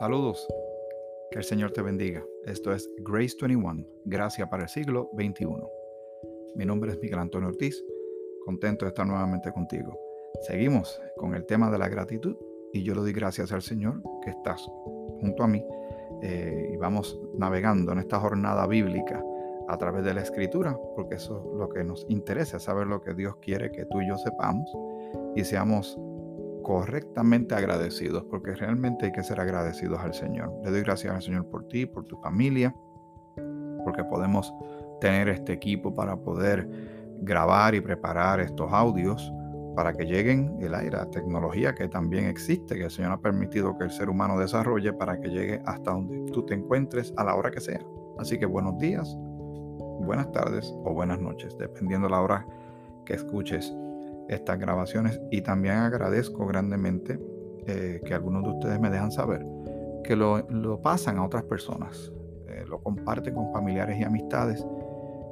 Saludos. Que el Señor te bendiga. Esto es Grace 21, Gracia para el siglo XXI. Mi nombre es Miguel Antonio Ortiz. Contento de estar nuevamente contigo. Seguimos con el tema de la gratitud y yo le doy gracias al Señor que estás junto a mí eh, y vamos navegando en esta jornada bíblica a través de la escritura, porque eso es lo que nos interesa, saber lo que Dios quiere que tú y yo sepamos y seamos correctamente agradecidos, porque realmente hay que ser agradecidos al Señor. Le doy gracias al Señor por ti, por tu familia, porque podemos tener este equipo para poder grabar y preparar estos audios para que lleguen el aire, la tecnología que también existe, que el Señor ha permitido que el ser humano desarrolle para que llegue hasta donde tú te encuentres a la hora que sea. Así que buenos días, buenas tardes o buenas noches, dependiendo de la hora que escuches estas grabaciones y también agradezco grandemente eh, que algunos de ustedes me dejan saber que lo, pasan a otras personas, eh, lo comparten con familiares y amistades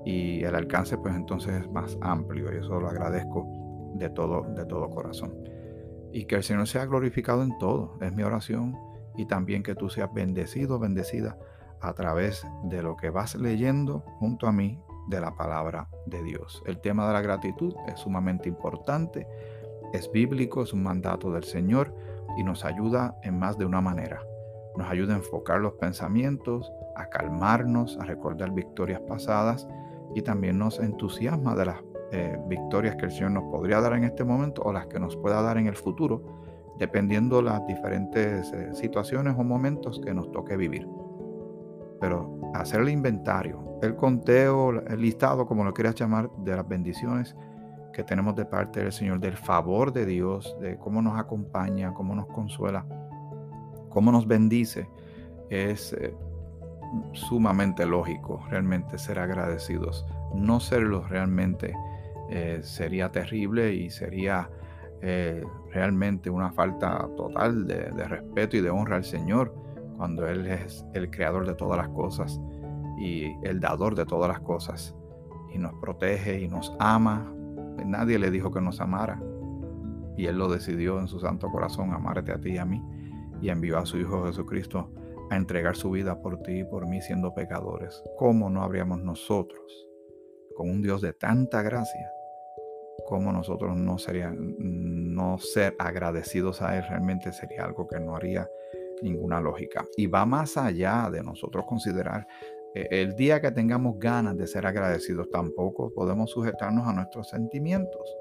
y el alcance pues entonces es más amplio y eso lo agradezco de todo, de todo corazón. Y que el Señor sea glorificado en todo, es mi oración y también que tú seas bendecido, bendecida a través de lo que vas leyendo junto a mí de la palabra de Dios. El tema de la gratitud es sumamente importante, es bíblico, es un mandato del Señor y nos ayuda en más de una manera. Nos ayuda a enfocar los pensamientos, a calmarnos, a recordar victorias pasadas y también nos entusiasma de las eh, victorias que el Señor nos podría dar en este momento o las que nos pueda dar en el futuro, dependiendo las diferentes eh, situaciones o momentos que nos toque vivir. Pero hacer el inventario, el conteo, el listado, como lo quieras llamar, de las bendiciones que tenemos de parte del Señor, del favor de Dios, de cómo nos acompaña, cómo nos consuela, cómo nos bendice, es eh, sumamente lógico realmente ser agradecidos. No serlo realmente eh, sería terrible y sería eh, realmente una falta total de respeto y de honra al Señor cuando Él es el creador de todas las cosas y el dador de todas las cosas y nos protege y nos ama. Nadie le dijo que nos amara y Él lo decidió en su santo corazón, amarte a ti y a mí y envió a su Hijo Jesucristo a entregar su vida por ti y por mí siendo pecadores. ¿Cómo no habríamos nosotros, con un Dios de tanta gracia, cómo nosotros no sería no ser agradecidos a Él realmente sería algo que no haría ninguna lógica. Y va más allá de nosotros considerar eh, el día que tengamos ganas de ser agradecidos, tampoco podemos sujetarnos a nuestros sentimientos.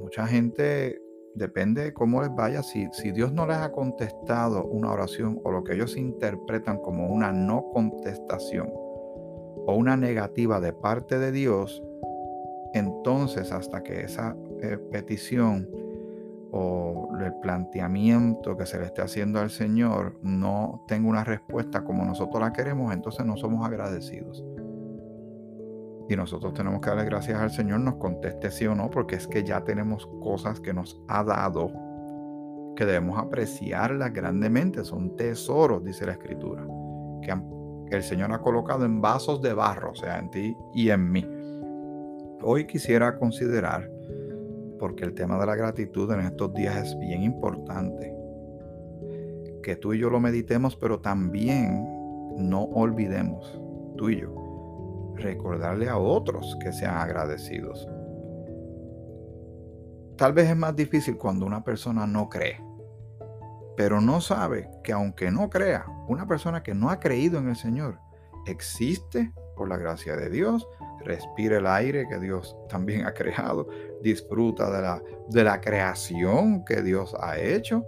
Mucha gente, depende cómo les vaya, si, si Dios no les ha contestado una oración o lo que ellos interpretan como una no contestación o una negativa de parte de Dios, entonces hasta que esa eh, petición o el planteamiento que se le esté haciendo al Señor no tenga una respuesta como nosotros la queremos, entonces no somos agradecidos. Y nosotros tenemos que darle gracias al Señor, nos conteste sí o no, porque es que ya tenemos cosas que nos ha dado que debemos apreciarlas grandemente. Son tesoros, dice la Escritura, que, el Señor ha colocado en vasos de barro, o sea, en ti y en mí. Hoy quisiera considerar porque el tema de la gratitud en estos días es bien importante. Que tú y yo lo meditemos, pero también no olvidemos, tú y yo, recordarle a otros que sean agradecidos. Tal vez es más difícil cuando una persona no cree, pero no sabe que aunque no crea, una persona que no ha creído en el Señor existe por la gracia de Dios, respira el aire que Dios también ha creado, disfruta de la, de la creación que Dios ha hecho.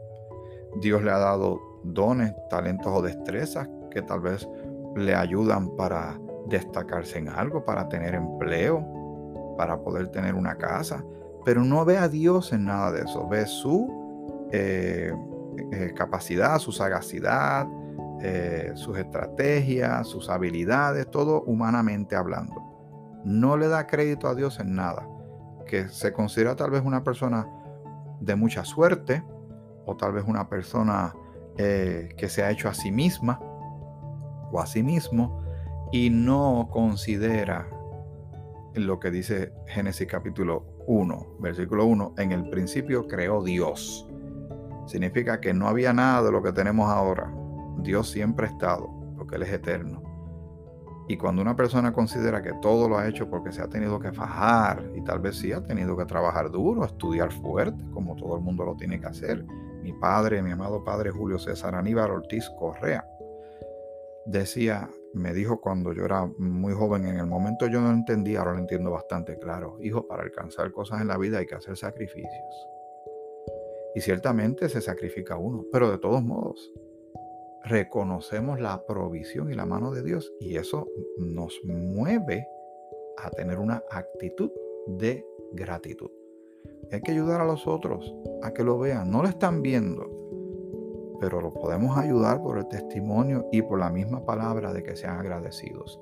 Dios le ha dado dones, talentos o destrezas que tal vez le ayudan para destacarse en algo, para tener empleo, para poder tener una casa, pero no ve a Dios en nada de eso, ve su eh, eh, capacidad, su sagacidad, eh, sus estrategias, sus habilidades, todo humanamente hablando. No le da crédito a Dios en nada, que se considera tal vez una persona de mucha suerte o tal vez una persona eh, que se ha hecho a sí misma o a sí mismo y no considera lo que dice Génesis capítulo 1, versículo 1, en el principio creó Dios. Significa que no había nada de lo que tenemos ahora Dios siempre ha estado, porque Él es eterno. Y cuando una persona considera que todo lo ha hecho porque se ha tenido que fajar y tal vez sí ha tenido que trabajar duro, estudiar fuerte, como todo el mundo lo tiene que hacer. Mi padre, mi amado padre Julio César Aníbal Ortiz Correa, decía, me dijo cuando yo era muy joven, en el momento yo no entendía, ahora lo entiendo bastante claro. Hijo, para alcanzar cosas en la vida hay que hacer sacrificios. Y ciertamente se sacrifica uno, pero de todos modos, reconocemos la provisión y la mano de Dios y eso nos mueve a tener una actitud de gratitud. Hay que ayudar a los otros a que lo vean. No lo están viendo, pero lo podemos ayudar por el testimonio y por la misma palabra de que sean agradecidos.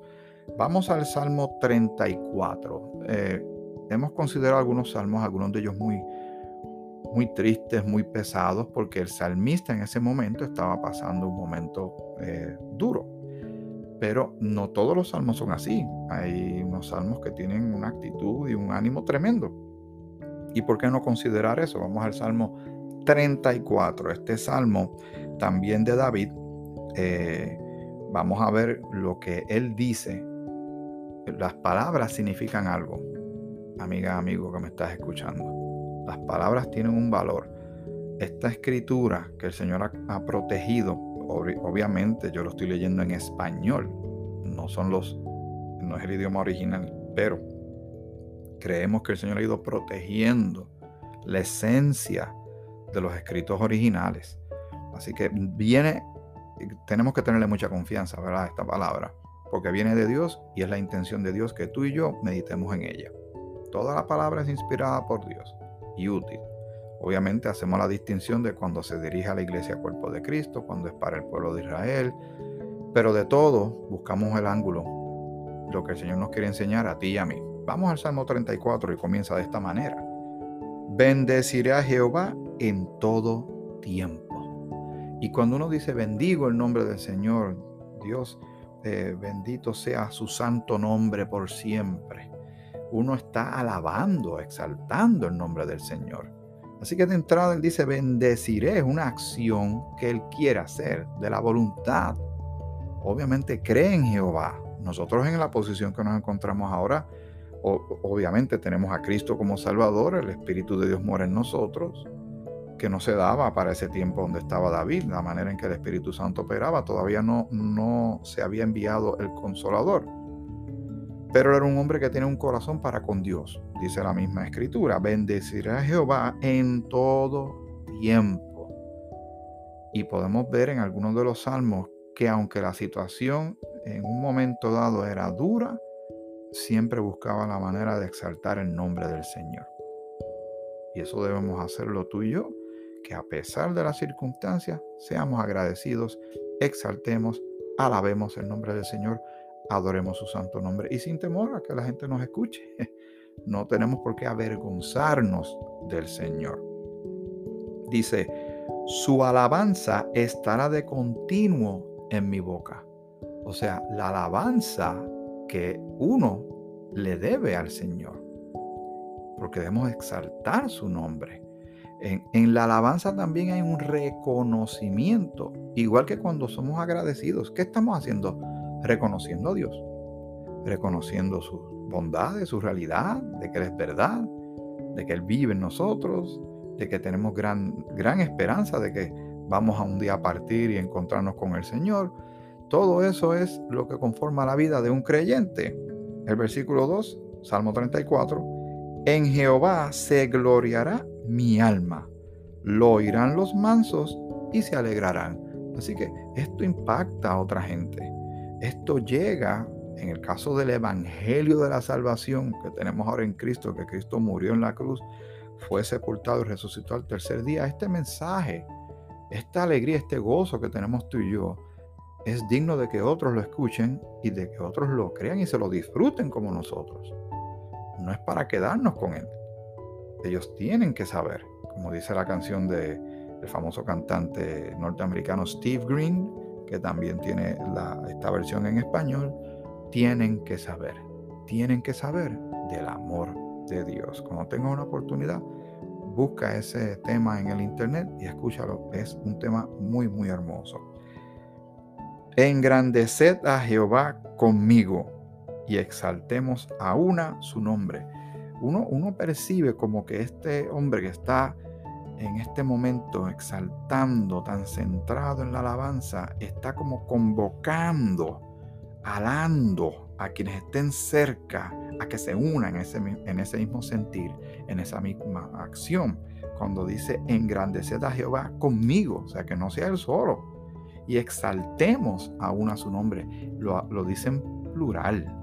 Vamos al Salmo 34. Eh, hemos considerado algunos salmos, algunos de ellos muy, muy tristes, muy pesados, porque el salmista en ese momento estaba pasando un momento eh, duro. Pero no todos los salmos son así. Hay unos salmos que tienen una actitud y un ánimo tremendo. ¿Y por qué no considerar eso? Vamos al Salmo 34. Este salmo también de David. Eh, vamos a ver lo que él dice. Las palabras significan algo. Amiga, amigo que me estás escuchando. Las palabras tienen un valor. Esta escritura que el Señor ha, protegido, obviamente yo lo estoy leyendo en español, no son los, no es el idioma original, pero creemos que el Señor ha ido protegiendo la esencia de los escritos originales. Así que viene, tenemos que tenerle mucha confianza, ¿verdad? Esta palabra, porque viene de Dios y es la intención de Dios que tú y yo meditemos en ella. Toda la palabra es inspirada por Dios útil. Obviamente hacemos la distinción de cuando se dirige a la iglesia cuerpo de Cristo, cuando es para el pueblo de Israel, pero de todo buscamos el ángulo, lo que el Señor nos quiere enseñar a ti y a mí. Vamos al Salmo 34 y comienza de esta manera. Bendeciré a Jehová en todo tiempo. Y cuando uno dice bendigo el nombre del Señor, Dios, eh, bendito sea su santo nombre por siempre. Uno está alabando, exaltando el nombre del Señor. Así que de entrada él dice, bendeciré, es una acción que él quiere hacer, de la voluntad. Obviamente cree en Jehová. Nosotros en la posición que nos encontramos ahora, obviamente tenemos a Cristo como Salvador, el Espíritu de Dios mora en nosotros que no se daba para ese tiempo donde estaba David, la manera en que el Espíritu Santo operaba, todavía no, no se había enviado el consolador. Pero era un hombre que tiene un corazón para con Dios, dice la misma escritura, bendecirá a Jehová en todo tiempo. Y podemos ver en algunos de los salmos que aunque la situación en un momento dado era dura, siempre buscaba la manera de exaltar el nombre del Señor. Y eso debemos hacerlo tú y yo que a pesar de las circunstancias seamos agradecidos, exaltemos, alabemos el nombre del Señor, adoremos su santo nombre y sin temor a que la gente nos escuche. No tenemos por qué avergonzarnos del Señor. Dice, su alabanza estará de continuo en mi boca. O sea, la alabanza que uno le debe al Señor. Porque debemos exaltar su nombre. En, la alabanza también hay un reconocimiento, igual que cuando somos agradecidos. ¿Qué estamos haciendo? Reconociendo a Dios, reconociendo sus bondades, su realidad, de que Él es verdad, de que Él vive en nosotros, de que tenemos gran, gran esperanza de que vamos a un día a partir y encontrarnos con el Señor. Todo eso es lo que conforma la vida de un creyente. El versículo 2, Salmo 34, en Jehová se gloriará mi alma. Lo oirán los mansos y se alegrarán. Así que esto impacta a otra gente. Esto llega, en el caso del Evangelio de la Salvación que tenemos ahora en Cristo, que Cristo murió en la cruz, fue sepultado y resucitó al tercer día. Este mensaje, esta alegría, este gozo que tenemos tú y yo, es digno de que otros lo escuchen y de que otros lo crean y se lo disfruten como nosotros. No es para quedarnos con él. Ellos tienen que saber, como dice la canción del famoso cantante norteamericano Steve Green, que también tiene esta versión en español, tienen que saber, tienen que saber del amor de Dios. Cuando tengas una oportunidad, busca ese tema en el internet y escúchalo. Es un tema muy, muy hermoso. Engrandeced a Jehová conmigo y exaltemos a una su nombre. Uno, uno percibe como que este hombre que está en este momento exaltando, tan centrado en la alabanza, está como convocando, alando a quienes estén cerca a que se unan en ese, en ese mismo sentir, en esa misma acción. Cuando dice engrandeced a Jehová conmigo, o sea, que no sea él solo, y exaltemos aún a su nombre, lo, lo dicen plural.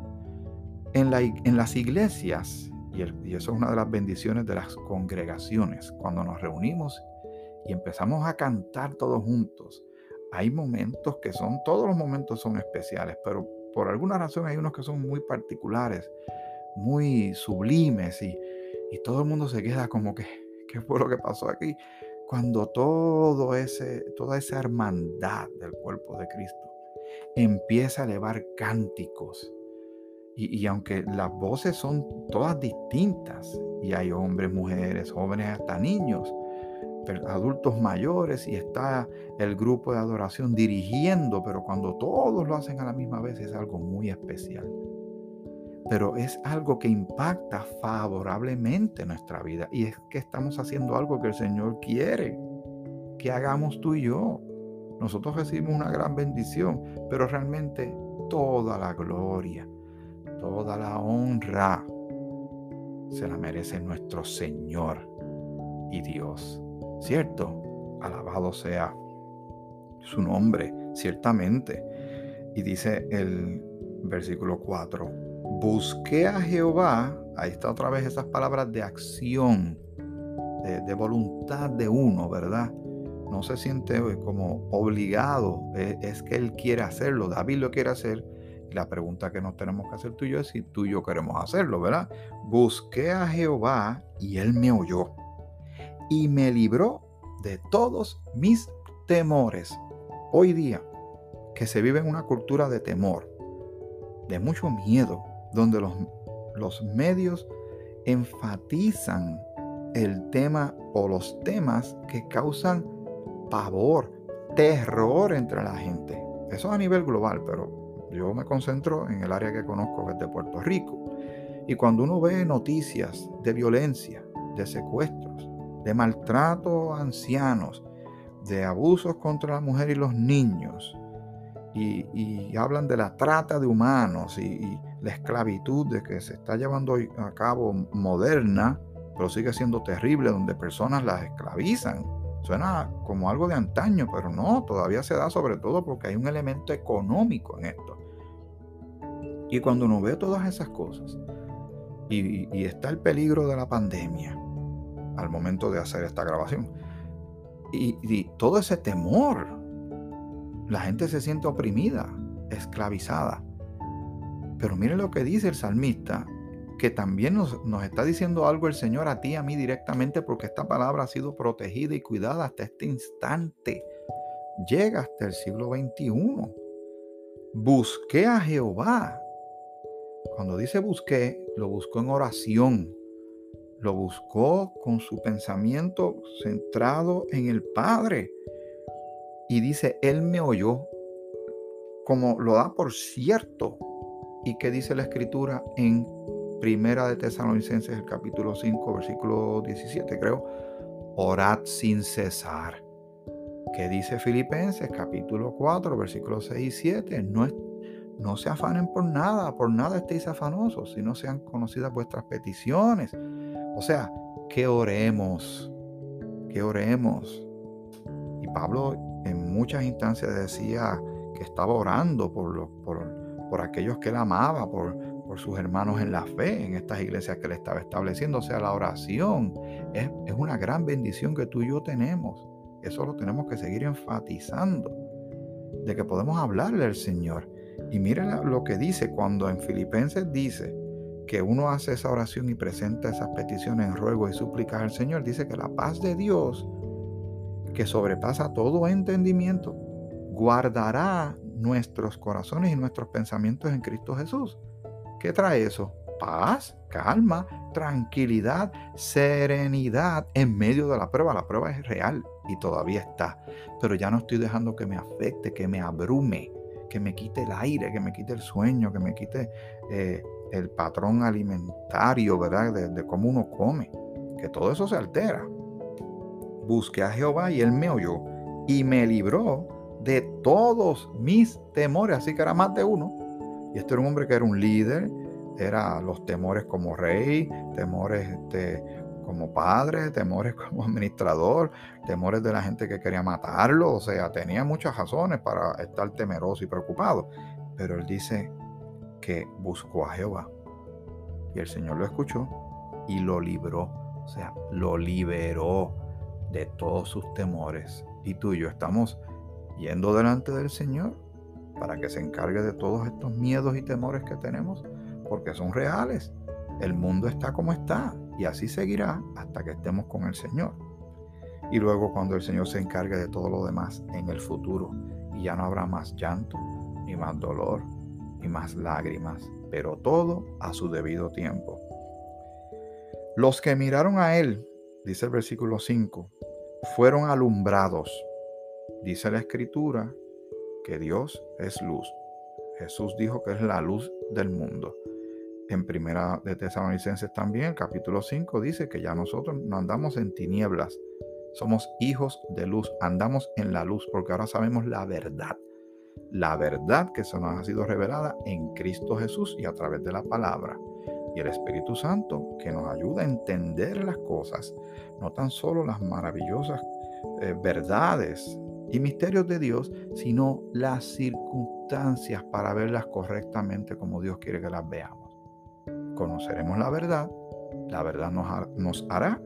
En, la, en las iglesias y, eso es una de las bendiciones de las congregaciones. Cuando nos reunimos y empezamos a cantar todos juntos, hay momentos que son, todos los momentos son especiales, pero por alguna razón hay unos que son muy particulares, muy sublimes y, y todo el mundo se queda como que, ¿qué fue lo que pasó aquí? Cuando todo ese, toda esa hermandad del cuerpo de Cristo empieza a elevar cánticos y, aunque las voces son todas distintas, y hay hombres, mujeres, jóvenes, hasta niños, adultos mayores, y está el grupo de adoración dirigiendo, pero cuando todos lo hacen a la misma vez es algo muy especial. Pero es algo que impacta favorablemente nuestra vida, y es que estamos haciendo algo que el Señor quiere que hagamos tú y yo. Nosotros recibimos una gran bendición, pero realmente toda la gloria Toda la honra se la merece nuestro Señor y Dios. ¿Cierto? Alabado sea su nombre, ciertamente. Y dice el versículo 4, busqué a Jehová, ahí está otra vez esas palabras de acción, de, voluntad de uno, ¿verdad? No se siente como obligado, es que él quiere hacerlo, David lo quiere hacer, la pregunta que nos tenemos que hacer tú y yo es si tú y yo queremos hacerlo, ¿verdad? Busqué a Jehová y él me oyó y me libró de todos mis temores. Hoy día, que se vive en una cultura de temor, de mucho miedo, donde los, los medios enfatizan el tema o los temas que causan pavor, terror entre la gente. Eso a nivel global, pero yo me concentro en el área que conozco, que es de Puerto Rico. Y cuando uno ve noticias de violencia, de secuestros, de maltrato a ancianos, de abusos contra la mujer y los niños, y, hablan de la trata de humanos y, y, la esclavitud de que se está llevando a cabo moderna, pero sigue siendo terrible, donde personas las esclavizan Suena como algo de antaño, pero no, todavía se da sobre todo porque hay un elemento económico en esto. Y cuando uno ve todas esas cosas y, está el peligro de la pandemia al momento de hacer esta grabación, y, y todo ese temor, la gente se siente oprimida, esclavizada. Pero mire lo que dice el salmista que también nos, está diciendo algo el Señor a ti, a mí directamente, porque esta palabra ha sido protegida y cuidada hasta este instante. Llega hasta el siglo XXI. Busqué a Jehová. Cuando dice busqué, lo buscó en oración. Lo buscó con su pensamiento centrado en el Padre. Y dice, Él me oyó, como lo da por cierto. ¿Y qué dice la escritura en Primera de Tesalonicenses, el capítulo 5, versículo 17, creo. Orad sin cesar. ¿Qué dice Filipenses, capítulo 4, versículos 6 y 7? No, no se afanen por nada, por nada estéis afanosos, si no sean conocidas vuestras peticiones. O sea, que oremos, que oremos. Y Pablo en muchas instancias decía que estaba orando por, por, por aquellos que él amaba, por, por sus hermanos en la fe, en estas iglesias que él estaba estableciendo. O sea, la oración es, una gran bendición que tú y yo tenemos. Eso lo tenemos que seguir enfatizando, de que podemos hablarle al Señor. Y miren lo que dice cuando en Filipenses dice que uno hace esa oración y presenta esas peticiones en ruego y súplicas al Señor, dice que la paz de Dios, que sobrepasa todo entendimiento, guardará nuestros corazones y nuestros pensamientos en Cristo Jesús. ¿Qué trae eso? Paz, calma, tranquilidad, serenidad en medio de la prueba. La prueba es real y todavía está. Pero ya no estoy dejando que me afecte, que me abrume, que me quite el aire, que me quite el sueño, que me quite eh, el patrón alimentario, ¿verdad? De, de cómo uno come, que todo eso se altera. Busqué a Jehová y él me oyó y me libró de todos mis temores, así que era más de uno. Y este era un hombre que era un líder, era los temores como rey, temores este, como padre, temores como administrador, temores de la gente que quería matarlo, o sea, tenía muchas razones para estar temeroso y preocupado. Pero él dice que buscó a Jehová y el Señor lo escuchó y lo libró, o sea, lo liberó de todos sus temores. Y tú y yo estamos yendo delante del Señor para que se encargue de todos estos miedos y temores que tenemos, porque son reales. El mundo está como está y así seguirá hasta que estemos con el Señor. Y luego cuando el Señor se encargue de todo lo demás en el futuro y ya no habrá más llanto, ni más dolor, ni más lágrimas, pero todo a su debido tiempo. Los que miraron a Él, dice el versículo 5, fueron alumbrados. Dice la escritura que Dios es luz. Jesús dijo que es la luz del mundo en Primera de Tesalonicenses también, capítulo 5, dice que ya nosotros no andamos en tinieblas, somos hijos de luz, andamos en la luz porque ahora sabemos la verdad. La verdad que se nos ha sido revelada en Cristo Jesús y a través de la palabra. Y el Espíritu Santo que nos ayuda a entender las cosas, no tan solo las maravillosas eh, verdades y misterios de Dios, sino las circunstancias para verlas correctamente como Dios quiere que las veamos conoceremos la verdad, la verdad nos, hará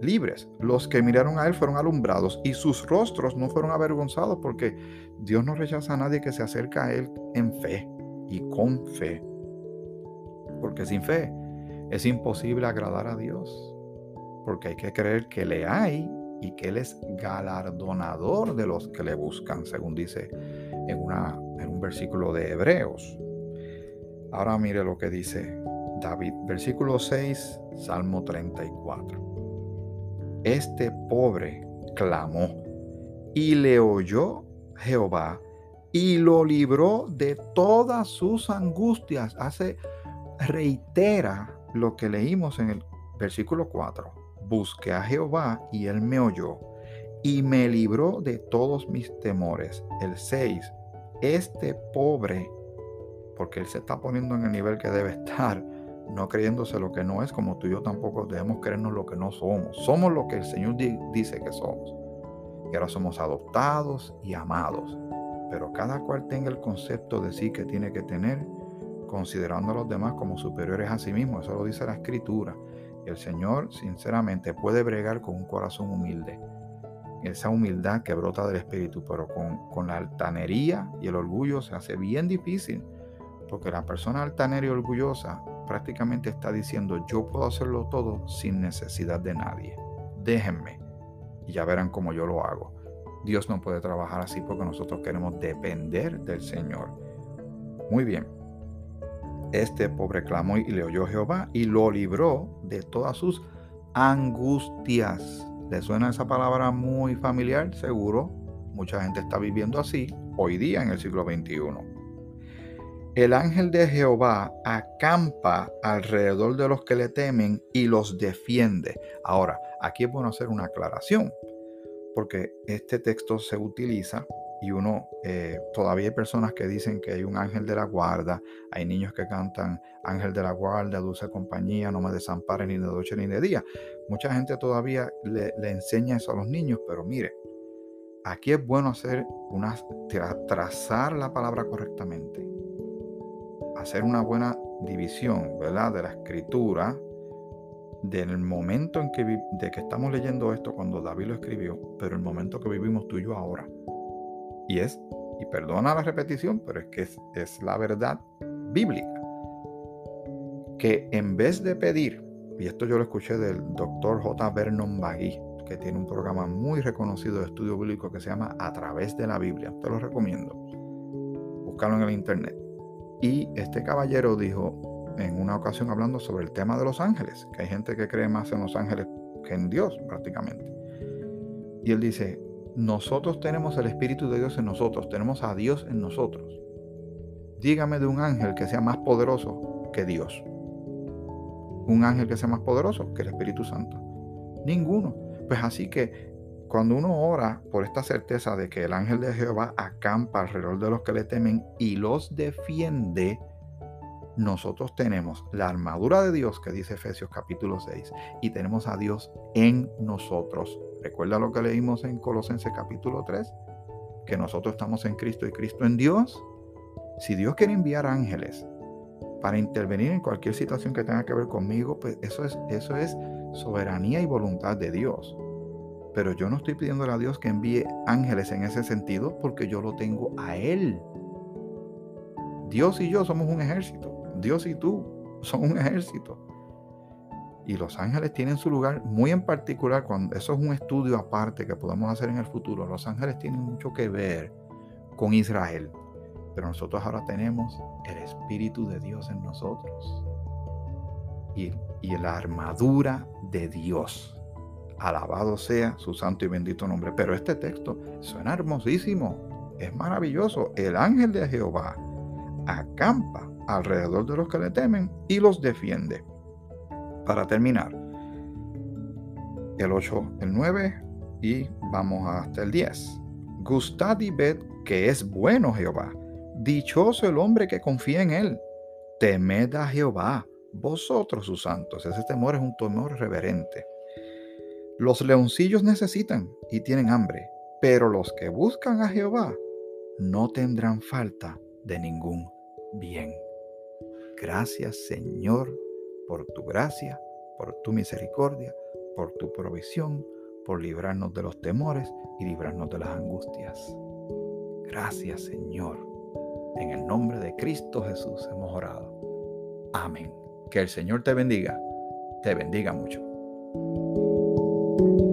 libres. Los que miraron a Él fueron alumbrados y sus rostros no fueron avergonzados porque Dios no rechaza a nadie que se acerca a Él en fe y con fe. Porque sin fe es imposible agradar a Dios. Porque hay que creer que le hay y que Él es galardonador de los que le buscan, según dice en, una, en un versículo de Hebreos. Ahora mire lo que dice David, versículo 6, Salmo 34. Este pobre clamó y le oyó Jehová y lo libró de todas sus angustias. Hace, reitera lo que leímos en el versículo 4. Busqué a Jehová y él me oyó y me libró de todos mis temores. El 6. Este pobre, porque él se está poniendo en el nivel que debe estar, no creyéndose lo que no es, como tú y yo tampoco debemos creernos lo que no somos. Somos lo que el Señor dice que somos. Y ahora somos adoptados y amados. Pero cada cual tenga el concepto de sí que tiene que tener, considerando a los demás como superiores a sí mismo. Eso lo dice la Escritura. Y el Señor, sinceramente, puede bregar con un corazón humilde. Esa humildad que brota del Espíritu, pero con, con la altanería y el orgullo se hace bien difícil. Porque la persona altanera y orgullosa prácticamente está diciendo, yo puedo hacerlo todo sin necesidad de nadie. Déjenme y ya verán cómo yo lo hago. Dios no puede trabajar así porque nosotros queremos depender del Señor. Muy bien. Este pobre clamó y le oyó Jehová y lo libró de todas sus angustias. ¿Le suena esa palabra muy familiar? Seguro. Mucha gente está viviendo así hoy día en el siglo XXI. El ángel de Jehová acampa alrededor de los que le temen y los defiende. Ahora, aquí es bueno hacer una aclaración, porque este texto se utiliza y uno, eh, todavía hay personas que dicen que hay un ángel de la guarda, hay niños que cantan ángel de la guarda, dulce compañía, no me desampare ni de noche ni de día. Mucha gente todavía le, le enseña eso a los niños, pero mire, aquí es bueno hacer una, trazar la palabra correctamente hacer una buena división, ¿verdad? De la escritura, del momento en que, de que estamos leyendo esto cuando David lo escribió, pero el momento que vivimos tú y yo ahora. Y es, y perdona la repetición, pero es que es, es la verdad bíblica. Que en vez de pedir, y esto yo lo escuché del doctor J. Vernon Magui, que tiene un programa muy reconocido de estudio bíblico que se llama A través de la Biblia. Te lo recomiendo. Búscalo en el internet. Y este caballero dijo en una ocasión hablando sobre el tema de los ángeles, que hay gente que cree más en los ángeles que en Dios prácticamente. Y él dice, nosotros tenemos el Espíritu de Dios en nosotros, tenemos a Dios en nosotros. Dígame de un ángel que sea más poderoso que Dios. Un ángel que sea más poderoso que el Espíritu Santo. Ninguno. Pues así que cuando uno ora por esta certeza de que el ángel de Jehová acampa alrededor de los que le temen y los defiende, nosotros tenemos la armadura de Dios que dice Efesios capítulo 6 y tenemos a Dios en nosotros. Recuerda lo que leímos en Colosenses capítulo 3, que nosotros estamos en Cristo y Cristo en Dios. Si Dios quiere enviar ángeles para intervenir en cualquier situación que tenga que ver conmigo, pues eso es, eso es soberanía y voluntad de Dios. Pero yo no estoy pidiéndole a Dios que envíe ángeles en ese sentido porque yo lo tengo a Él. Dios y yo somos un ejército. Dios y tú son un ejército. Y los ángeles tienen su lugar muy en particular cuando eso es un estudio aparte que podemos hacer en el futuro. Los ángeles tienen mucho que ver con Israel. Pero nosotros ahora tenemos el Espíritu de Dios en nosotros. Y, y la armadura de Dios. Alabado sea su santo y bendito nombre. Pero este texto suena hermosísimo. Es maravilloso. El ángel de Jehová acampa alrededor de los que le temen y los defiende. Para terminar, el 8, el 9 y vamos hasta el 10. Gustad y ved que es bueno Jehová. Dichoso el hombre que confía en él. Temed a Jehová, vosotros sus santos. Ese temor es un temor reverente. Los leoncillos necesitan y tienen hambre, pero los que buscan a Jehová no tendrán falta de ningún bien. Gracias Señor por tu gracia, por tu misericordia, por tu provisión, por librarnos de los temores y librarnos de las angustias. Gracias Señor. En el nombre de Cristo Jesús hemos orado. Amén. Que el Señor te bendiga. Te bendiga mucho. Thank you.